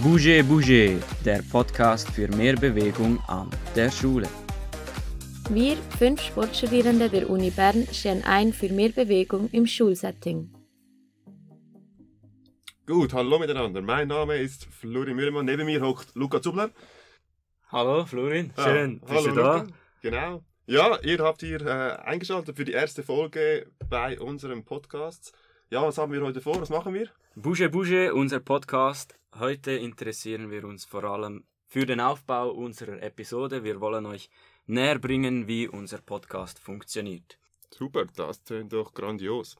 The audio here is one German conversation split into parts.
Bouge Bouge, der Podcast für mehr Bewegung an der Schule. Wir, fünf Sportstudierende der Uni Bern, stehen ein für mehr Bewegung im Schulsetting. Gut, hallo miteinander. Mein Name ist Florin Mühlmann. Neben mir hockt Luca Zubler. Hallo Florin, Ah, schön, bist hallo du da? Luca. Genau. Ja, ihr habt hier äh, eingeschaltet für die erste Folge bei unserem Podcast. Ja, was haben wir heute vor? Was machen wir? Bouge Bouge, unser Podcast. Heute interessieren wir uns vor allem für den Aufbau unserer Episode. Wir wollen euch näher bringen, wie unser Podcast funktioniert. Super, das tönt doch grandios.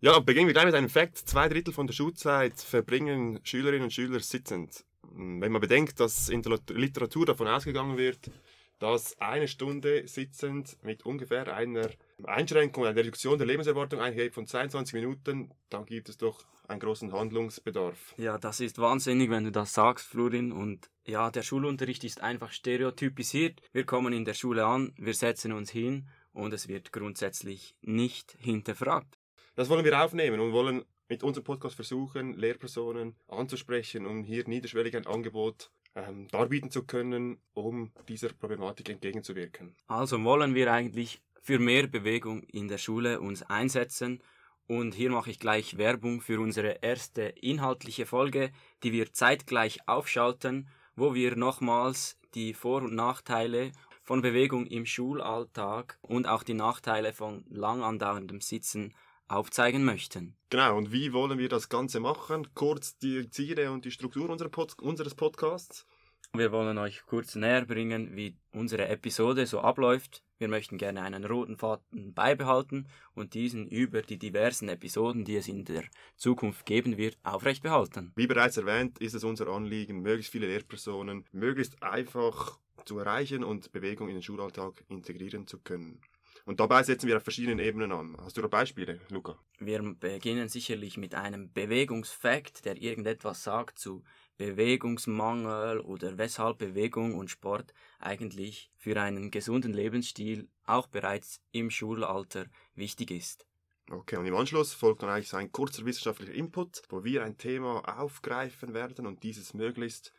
Ja, beginnen wir gleich mit einem Fakt. Zwei Drittel von der Schulzeit verbringen Schülerinnen und Schüler sitzend. Wenn man bedenkt, dass in der Literatur davon ausgegangen wird, dass eine Stunde sitzend mit ungefähr einer Einschränkung, einer Reduktion der Lebenserwartung einhergeht von 22 Minuten, dann gibt es doch einen großen Handlungsbedarf. Ja, das ist wahnsinnig, wenn du das sagst, Florin. Und ja, der Schulunterricht ist einfach stereotypisiert. Wir kommen in der Schule an, wir setzen uns hin und es wird grundsätzlich nicht hinterfragt. Das wollen wir aufnehmen und wollen mit unserem Podcast versuchen, Lehrpersonen anzusprechen, um hier niederschwellig ein Angebot ähm, darbieten zu können, um dieser Problematik entgegenzuwirken. Also wollen wir eigentlich für mehr Bewegung in der Schule uns einsetzen. Und hier mache ich gleich Werbung für unsere erste inhaltliche Folge, die wir zeitgleich aufschalten, wo wir nochmals die Vor- und Nachteile von Bewegung im Schulalltag und auch die Nachteile von lang andauerndem Sitzen aufzeigen möchten. Genau, und wie wollen wir das Ganze machen? Kurz die Ziele und die Struktur Pod unseres Podcasts. Wir wollen euch kurz näher bringen, wie unsere Episode so abläuft. Wir möchten gerne einen roten Faden beibehalten und diesen über die diversen Episoden, die es in der Zukunft geben wird, aufrecht behalten. Wie bereits erwähnt, ist es unser Anliegen, möglichst viele Lehrpersonen möglichst einfach zu erreichen und Bewegung in den Schulalltag integrieren zu können. Und dabei setzen wir auf verschiedenen Ebenen an. Hast du da Beispiele, Luca? Wir beginnen sicherlich mit einem Bewegungsfakt, der irgendetwas sagt zu Bewegungsmangel oder weshalb Bewegung und Sport eigentlich für einen gesunden Lebensstil auch bereits im Schulalter wichtig ist. Okay, und im Anschluss folgt dann eigentlich so ein kurzer wissenschaftlicher Input, wo wir ein Thema aufgreifen werden und dieses möglichst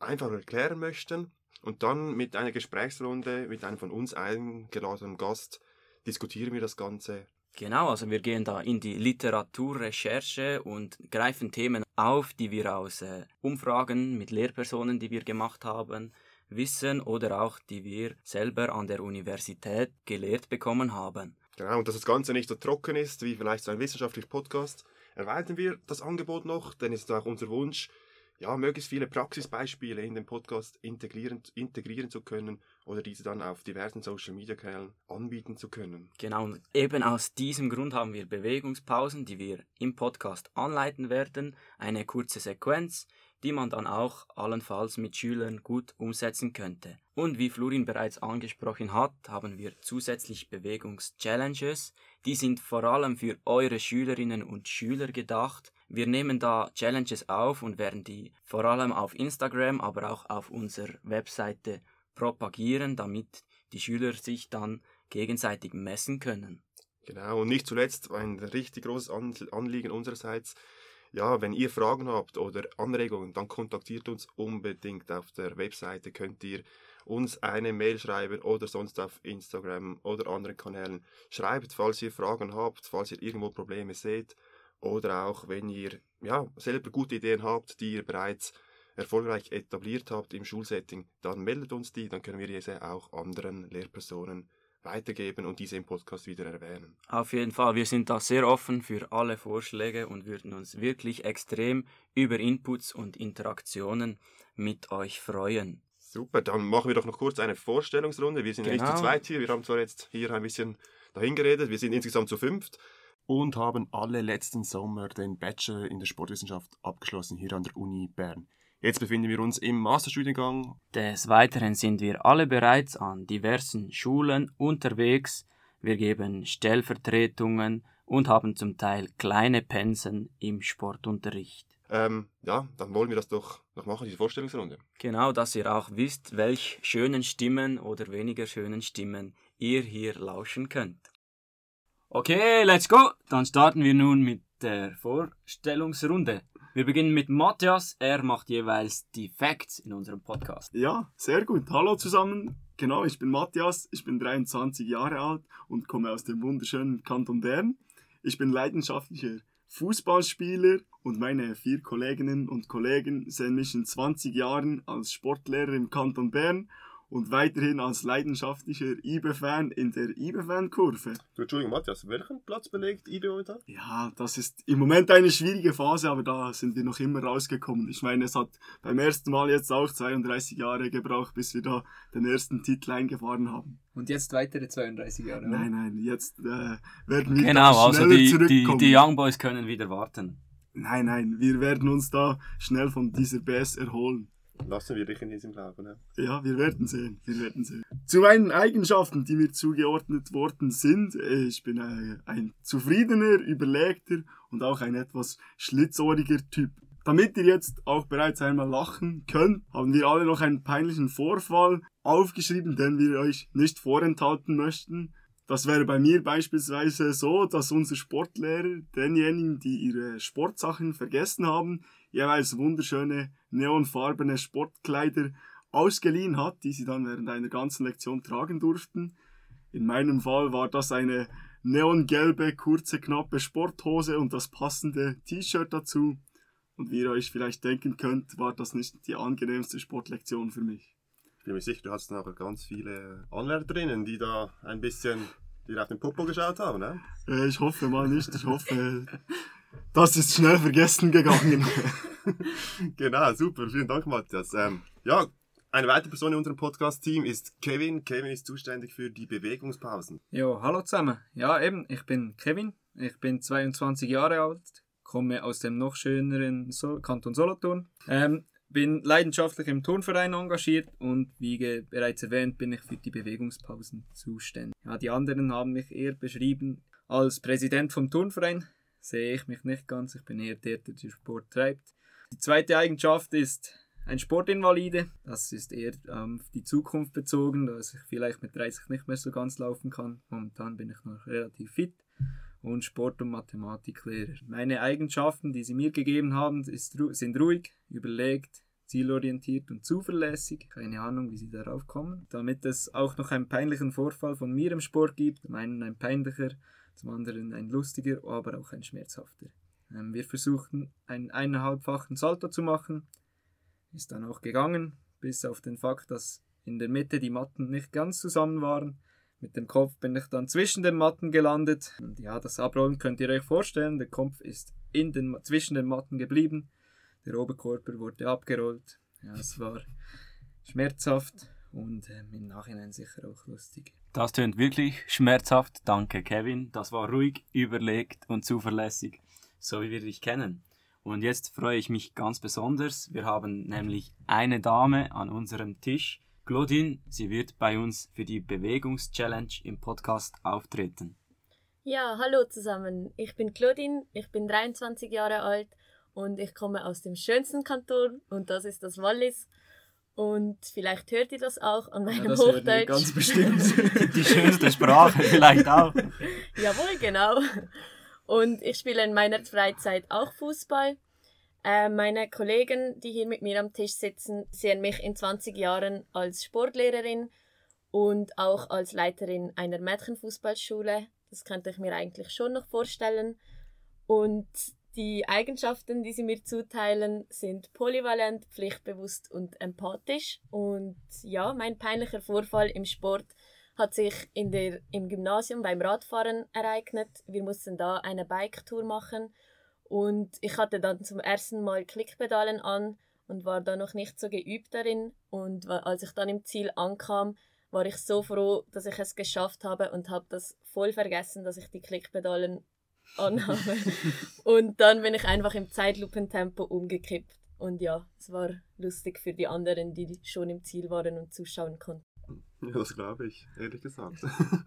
einfach erklären möchten. Und dann mit einer Gesprächsrunde mit einem von uns eingeladenen Gast diskutieren wir das Ganze. Genau, also wir gehen da in die Literaturrecherche und greifen Themen auf, die wir aus äh, Umfragen mit Lehrpersonen, die wir gemacht haben, wissen oder auch die wir selber an der Universität gelehrt bekommen haben. Genau, und dass das Ganze nicht so trocken ist wie vielleicht so ein wissenschaftlicher Podcast, erweitern wir das Angebot noch, denn es ist auch unser Wunsch, ja, möglichst viele Praxisbeispiele in den Podcast integrieren, integrieren zu können oder diese dann auf diversen Social Media Kanälen anbieten zu können. Genau, und eben aus diesem Grund haben wir Bewegungspausen, die wir im Podcast anleiten werden, eine kurze Sequenz, die man dann auch allenfalls mit Schülern gut umsetzen könnte. Und wie Florin bereits angesprochen hat, haben wir zusätzlich Bewegungschallenges, die sind vor allem für eure Schülerinnen und Schüler gedacht. Wir nehmen da Challenges auf und werden die vor allem auf Instagram, aber auch auf unserer Webseite propagieren, damit die Schüler sich dann gegenseitig messen können. Genau, und nicht zuletzt ein richtig großes Anliegen unsererseits. Ja, wenn ihr Fragen habt oder Anregungen, dann kontaktiert uns unbedingt auf der Webseite. Könnt ihr uns eine Mail schreiben oder sonst auf Instagram oder anderen Kanälen. Schreibt, falls ihr Fragen habt, falls ihr irgendwo Probleme seht oder auch wenn ihr ja, selber gute Ideen habt, die ihr bereits erfolgreich etabliert habt im Schulsetting, dann meldet uns die, dann können wir diese auch anderen Lehrpersonen weitergeben und diese im Podcast wieder erwähnen. Auf jeden Fall, wir sind da sehr offen für alle Vorschläge und würden uns wirklich extrem über Inputs und Interaktionen mit euch freuen. Super, dann machen wir doch noch kurz eine Vorstellungsrunde. Wir sind genau. nicht zu zweit hier, wir haben zwar jetzt hier ein bisschen dahin geredet, wir sind insgesamt zu fünft und haben alle letzten Sommer den Bachelor in der Sportwissenschaft abgeschlossen hier an der Uni Bern. Jetzt befinden wir uns im Masterstudiengang. Des Weiteren sind wir alle bereits an diversen Schulen unterwegs. Wir geben Stellvertretungen und haben zum Teil kleine Pensen im Sportunterricht. Ähm, ja, dann wollen wir das doch noch machen, diese Vorstellungsrunde. Genau, dass ihr auch wisst, welch schönen Stimmen oder weniger schönen Stimmen ihr hier lauschen könnt. Okay, let's go! Dann starten wir nun mit der Vorstellungsrunde. Wir beginnen mit Matthias. Er macht jeweils die Facts in unserem Podcast. Ja, sehr gut. Hallo zusammen. Genau, ich bin Matthias, ich bin 23 Jahre alt und komme aus dem wunderschönen Kanton Bern. Ich bin leidenschaftlicher Fußballspieler und meine vier Kolleginnen und Kollegen sehen mich in 20 Jahren als Sportlehrer im Kanton Bern und weiterhin als leidenschaftlicher IBE-Fan in der IBE-Fan-Kurve. Du, Entschuldigung, Matthias, welchen Platz belegt IBE momentan? Ja, das ist im Moment eine schwierige Phase, aber da sind wir noch immer rausgekommen. Ich meine, es hat beim ersten Mal jetzt auch 32 Jahre gebraucht, bis wir da den ersten Titel eingefahren haben. Und jetzt weitere 32 Jahre. Nein, nein, jetzt äh, werden wir Genau, da also schneller die, die, die Young Boys können wieder warten. Nein, nein, wir werden uns da schnell von dieser BS erholen. Lassen wir dich in diesem Glauben. Ne? Ja, wir werden sehen, wir werden sehen. Zu meinen Eigenschaften, die mir zugeordnet worden sind, äh, ich bin äh, ein zufriedener, überlegter und auch ein etwas schlitzohriger Typ. Damit ihr jetzt auch bereits einmal lachen könnt, haben wir alle noch einen peinlichen Vorfall aufgeschrieben, den wir euch nicht vorenthalten möchten. Das wäre bei mir beispielsweise so, dass unser Sportlehrer denjenigen, die ihre Sportsachen vergessen haben, jeweils wunderschöne neonfarbene Sportkleider ausgeliehen hat, die sie dann während einer ganzen Lektion tragen durften. In meinem Fall war das eine neongelbe, kurze, knappe Sporthose und das passende T-Shirt dazu. Und wie ihr euch vielleicht denken könnt, war das nicht die angenehmste Sportlektion für mich. Ich bin mir sicher, du hast noch ganz viele Anwärterinnen, die da ein bisschen dir auf den Popo geschaut haben. Ne? Äh, ich hoffe mal nicht, ich hoffe, das ist schnell vergessen gegangen. genau, super, vielen Dank, Matthias. Ähm, ja, eine weitere Person in unserem Podcast-Team ist Kevin. Kevin ist zuständig für die Bewegungspausen. Jo, hallo zusammen. Ja, eben, ich bin Kevin. Ich bin 22 Jahre alt, komme aus dem noch schöneren Sol Kanton Solothurn. Ähm, bin leidenschaftlich im Turnverein engagiert und wie bereits erwähnt, bin ich für die Bewegungspausen zuständig. Ja, die anderen haben mich eher beschrieben als Präsident vom Turnverein. Sehe ich mich nicht ganz. Ich bin eher der, der den Sport treibt. Die zweite Eigenschaft ist ein Sportinvalide. Das ist eher ähm, auf die Zukunft bezogen, dass ich vielleicht mit 30 nicht mehr so ganz laufen kann. Momentan bin ich noch relativ fit und Sport- und Mathematiklehrer. Meine Eigenschaften, die sie mir gegeben haben, ist, sind ruhig, überlegt, zielorientiert und zuverlässig. Keine Ahnung, wie sie darauf kommen. Damit es auch noch einen peinlichen Vorfall von mir im Sport gibt. Zum einen ein peinlicher, zum anderen ein lustiger, aber auch ein schmerzhafter. Ähm, wir versuchten einen eineinhalbfachen Salto zu machen. Ist dann auch gegangen, bis auf den Fakt, dass in der Mitte die Matten nicht ganz zusammen waren. Mit dem Kopf bin ich dann zwischen den Matten gelandet. Und ja, das Abrollen könnt ihr euch vorstellen. Der Kopf ist in den, zwischen den Matten geblieben. Der Oberkörper wurde abgerollt. Ja, es war schmerzhaft und ähm, im Nachhinein sicher auch lustig. Das tönt wirklich schmerzhaft. Danke, Kevin. Das war ruhig, überlegt und zuverlässig, so wie wir dich kennen. Und jetzt freue ich mich ganz besonders. Wir haben nämlich eine Dame an unserem Tisch. Claudine, sie wird bei uns für die Bewegungschallenge im Podcast auftreten. Ja, hallo zusammen. Ich bin Claudine, ich bin 23 Jahre alt und ich komme aus dem schönsten Kanton und das ist das Wallis. Und vielleicht hört ihr das auch an meinem das hören wir Hochdeutsch. ganz bestimmt. Die schönste Sprache vielleicht auch. Jawohl, genau. Und ich spiele in meiner Freizeit auch Fußball. Äh, meine Kollegen, die hier mit mir am Tisch sitzen, sehen mich in 20 Jahren als Sportlehrerin und auch als Leiterin einer Mädchenfußballschule. Das könnte ich mir eigentlich schon noch vorstellen. Und die Eigenschaften, die sie mir zuteilen, sind polyvalent, pflichtbewusst und empathisch. Und ja, mein peinlicher Vorfall im Sport hat sich in der, im Gymnasium beim Radfahren ereignet. Wir mussten da eine Bike-Tour machen und ich hatte dann zum ersten Mal Klickpedalen an und war da noch nicht so geübt darin. Und als ich dann im Ziel ankam, war ich so froh, dass ich es geschafft habe und habe das voll vergessen, dass ich die Klickpedalen anhabe. und dann bin ich einfach im Zeitlupentempo umgekippt. Und ja, es war lustig für die anderen, die schon im Ziel waren und zuschauen konnten. Ja, das glaube ich, ehrlich gesagt.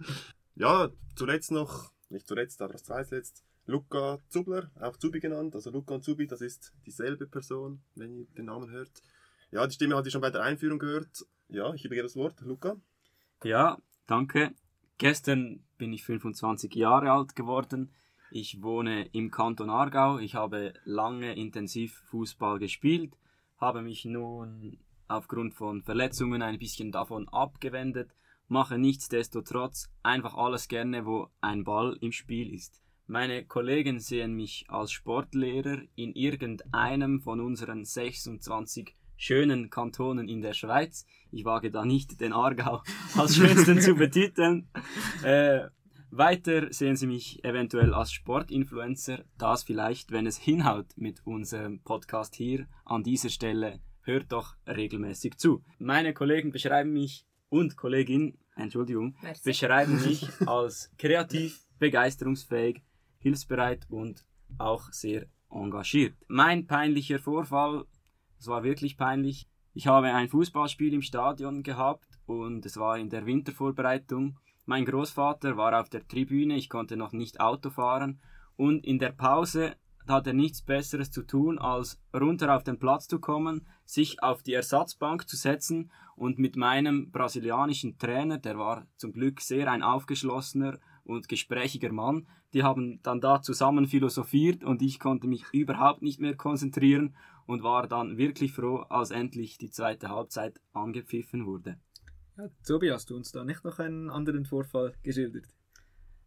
ja, zuletzt noch, nicht zuletzt, aber das zweitletzt, Luca Zubler, auch Zubi genannt. Also Luca und Zubi, das ist dieselbe Person, wenn ihr den Namen hört. Ja, die Stimme hat ihr schon bei der Einführung gehört. Ja, ich übergebe das Wort. Luca. Ja, danke. Gestern bin ich 25 Jahre alt geworden. Ich wohne im Kanton Aargau. Ich habe lange intensiv Fußball gespielt, habe mich nun aufgrund von Verletzungen ein bisschen davon abgewendet, mache nichtsdestotrotz einfach alles gerne, wo ein Ball im Spiel ist. Meine Kollegen sehen mich als Sportlehrer in irgendeinem von unseren 26 schönen Kantonen in der Schweiz. Ich wage da nicht den Aargau als schönsten zu betiteln. Äh, weiter sehen Sie mich eventuell als Sportinfluencer, das vielleicht, wenn es hinhaut mit unserem Podcast hier an dieser Stelle, hört doch regelmäßig zu. Meine Kollegen beschreiben mich und Kollegin, Entschuldigung, Merci. beschreiben mich als kreativ, begeisterungsfähig, hilfsbereit und auch sehr engagiert. Mein peinlicher Vorfall, es war wirklich peinlich. Ich habe ein Fußballspiel im Stadion gehabt und es war in der Wintervorbereitung. Mein Großvater war auf der Tribüne, ich konnte noch nicht Auto fahren und in der Pause hat er nichts Besseres zu tun, als runter auf den Platz zu kommen, sich auf die Ersatzbank zu setzen und mit meinem brasilianischen Trainer, der war zum Glück sehr ein aufgeschlossener und gesprächiger Mann, die haben dann da zusammen philosophiert und ich konnte mich überhaupt nicht mehr konzentrieren und war dann wirklich froh, als endlich die zweite Halbzeit angepfiffen wurde. Ja, Tobi, hast du uns da nicht noch einen anderen Vorfall geschildert?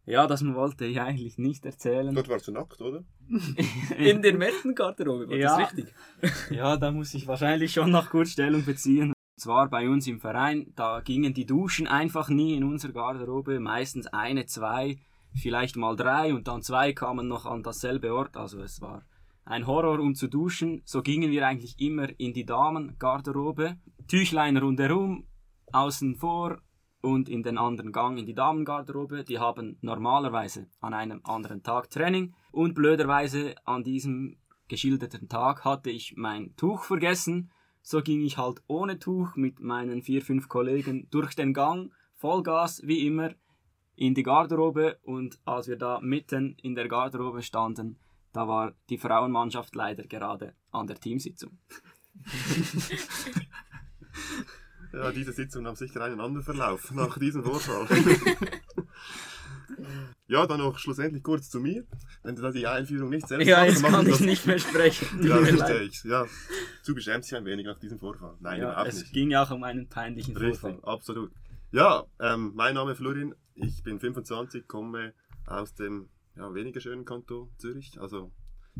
Ja, das wollte ich eigentlich nicht erzählen. Dort warst du nackt, oder? In der Mettengarderobe, war Ja. das richtig? Ja, da muss ich wahrscheinlich schon noch kurz Stellung beziehen. Und zwar bei uns im Verein, da gingen die Duschen einfach nie in unserer Garderobe. Meistens eine, zwei, vielleicht mal drei und dann zwei kamen noch an dasselbe Ort. Also es war ein Horror, um zu duschen. So gingen wir eigentlich immer in die Damengarderobe. Tüchlein rundherum, außen vor und in den anderen Gang in die Damengarderobe. Die haben normalerweise an einem anderen Tag Training und blöderweise an diesem geschilderten Tag hatte ich mein Tuch vergessen. So ging ich halt ohne Tuch mit meinen vier, fünf Kollegen durch den Gang, Vollgas wie immer, in die Garderobe und als wir da mitten in der Garderobe standen, da war die Frauenmannschaft leider gerade an der Teamsitzung. Ja, diese Sitzungen haben sicher einen anderen Verlauf nach diesem Vorfall. ja, dann noch schlussendlich kurz zu mir. Wenn du da die Einführung nicht selbst Ja, jetzt dann mach kann ich das- nicht mehr sprechen. Ja, verstehe ich. Ja, du beschämst dich ein wenig nach diesem Vorfall. Nein, Ja, überhaupt es nicht. ging ja auch um einen peinlichen Richtig, Vorfall. absolut. Ja, ähm, mein Name ist Florin, ich bin 25, komme aus dem ja, weniger schönen Kanton Zürich. Also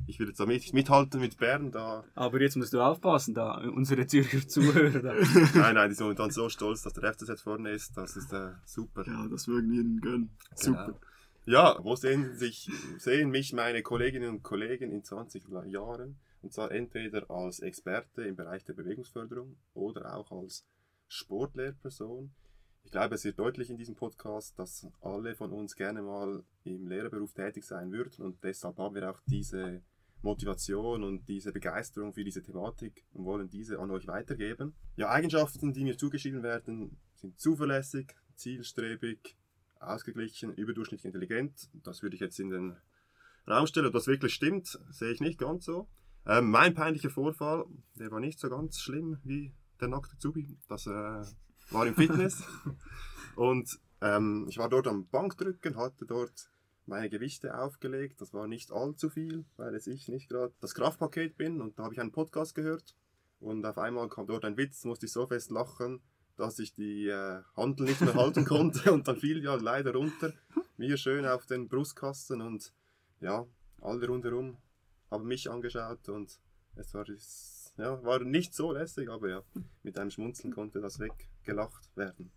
ich will jetzt da mit, mithalten mit Bern. Da, Aber jetzt musst du aufpassen, da unsere Zürcher Zuhörer. Da. nein, nein, die sind momentan so stolz, dass der FCZ vorne ist. Das ist äh, super. Ja, das würden wir ihnen gönnen. Super. Ja, wo sehen, sich, sehen mich meine Kolleginnen und Kollegen in 20 Jahren? Und zwar entweder als Experte im Bereich der Bewegungsförderung oder auch als Sportlehrperson. Ich glaube, es wird deutlich in diesem Podcast, dass alle von uns gerne mal im Lehrerberuf tätig sein würden und deshalb haben wir auch diese Motivation und diese Begeisterung für diese Thematik und wollen diese an euch weitergeben. Ja, Eigenschaften, die mir zugeschrieben werden, sind zuverlässig, zielstrebig, ausgeglichen, überdurchschnittlich intelligent. Das würde ich jetzt in den Raum stellen. Ob das wirklich stimmt, sehe ich nicht ganz so. Ähm, mein peinlicher Vorfall, der war nicht so ganz schlimm wie der nackte Zubi. Das äh, war im Fitness. Und ähm, ich war dort am Bankdrücken, hatte dort meine Gewichte aufgelegt. Das war nicht allzu viel, weil es ich nicht gerade das Kraftpaket bin. Und da habe ich einen Podcast gehört. Und auf einmal kam dort ein Witz, musste ich so fest lachen, dass ich die äh, Handel nicht mehr halten konnte. Und dann fiel ja leider runter. Mir schön auf den Brustkasten. Und ja, alle rundherum haben mich angeschaut. Und es war, ja, war nicht so lässig, aber ja, mit einem Schmunzeln konnte das weggelacht werden.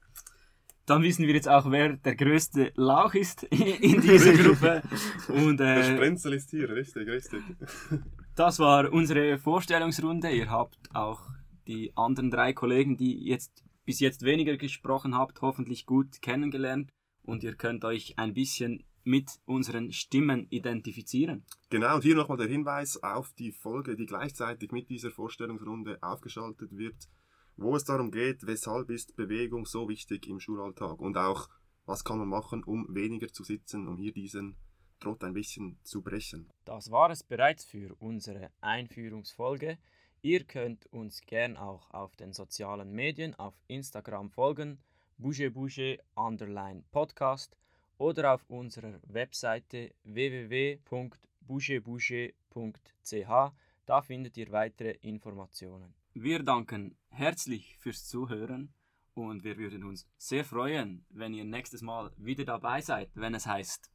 Dann wissen wir jetzt auch, wer der größte Lauch ist in dieser Gruppe. Und Der äh, Sprenzel ist hier, richtig, richtig. das war unsere Vorstellungsrunde. Ihr habt auch die anderen drei Kollegen, die jetzt bis jetzt weniger gesprochen habt, hoffentlich gut kennengelernt. Und ihr könnt euch ein bisschen mit unseren Stimmen identifizieren. Genau, und hier nochmal der Hinweis auf die Folge, die gleichzeitig mit dieser Vorstellungsrunde aufgeschaltet wird, wo es darum geht, weshalb ist Bewegung so wichtig im Schulalltag und auch, was kann man machen, um weniger zu sitzen, um hier diesen Trott ein bisschen zu brechen. Das war es bereits für unsere Einführungsfolge. Ihr könnt uns gern auch auf den sozialen Medien auf Instagram folgen, bouge underline Podcast oder auf unserer Webseite www.bougebouge.ch. Da findet ihr weitere Informationen. Wir danken herzlich fürs Zuhören und wir würden uns sehr freuen, wenn ihr nächstes Mal wieder dabei seid, wenn es heißt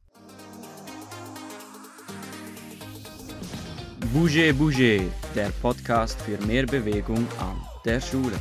Bouge Bouge, der Podcast für mehr Bewegung an der Schule.